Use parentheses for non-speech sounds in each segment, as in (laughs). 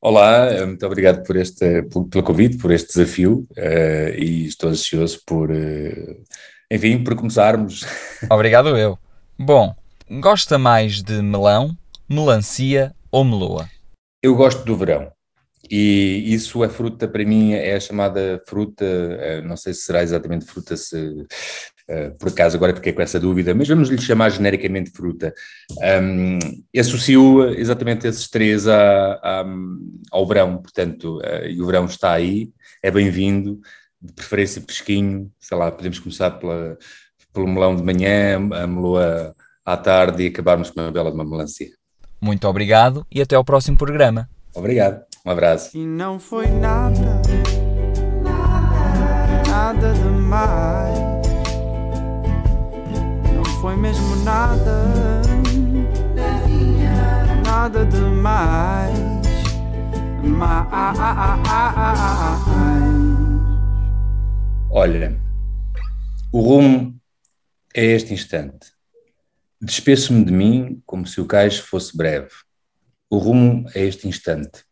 Olá, eh, muito obrigado por este, por, pelo convite, por este desafio uh, e estou ansioso por, uh, enfim, por começarmos. (laughs) Obrigado eu. Bom, gosta mais de melão, melancia ou meloa? Eu gosto do verão e isso é fruta, para mim, é a chamada fruta, não sei se será exatamente fruta, se por acaso agora fiquei com essa dúvida, mas vamos lhe chamar genericamente fruta. Um, associo exatamente esses três a, a, ao verão, portanto, uh, e o verão está aí, é bem-vindo, de preferência fresquinho, sei lá, podemos começar pela, pelo melão de manhã, a meloa à tarde e acabarmos com uma bela de uma melancia. Muito obrigado e até ao próximo programa. Obrigado, um abraço. E não foi nada, nada, nada demais foi mesmo nada, nada demais. Mais. Olha, o rumo é este instante. Despeço-me de mim como se o cais fosse breve. O rumo é este instante.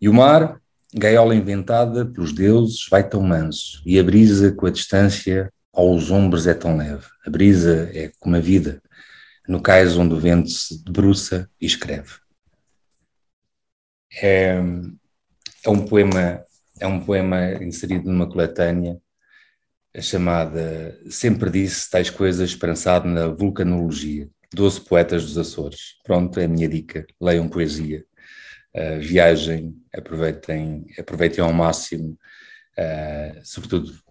E o mar, gaiola inventada pelos deuses, vai tão manso, e a brisa com a distância aos ombros é tão leve. A brisa é como a vida, no cais onde o vento se debruça e escreve. É, é um poema é um poema inserido numa coletânea chamada Sempre Disse Tais Coisas Esperançado na Vulcanologia, Doze Poetas dos Açores. Pronto, é a minha dica. Leiam poesia, uh, viajem, aproveitem, aproveitem ao máximo, uh, sobretudo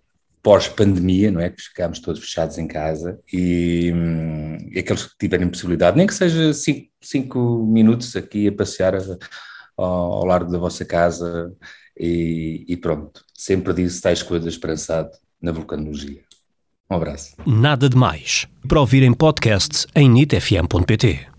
pós-pandemia, não é? Que ficámos todos fechados em casa e, aqueles que tiverem possibilidade, nem que seja cinco, cinco minutos aqui a passear ao, ao largo da vossa casa e, e pronto, sempre disse tais coisas esperançado na vulcanologia. Um abraço. Nada de mais. Para ouvir em podcast em nitfm.pt.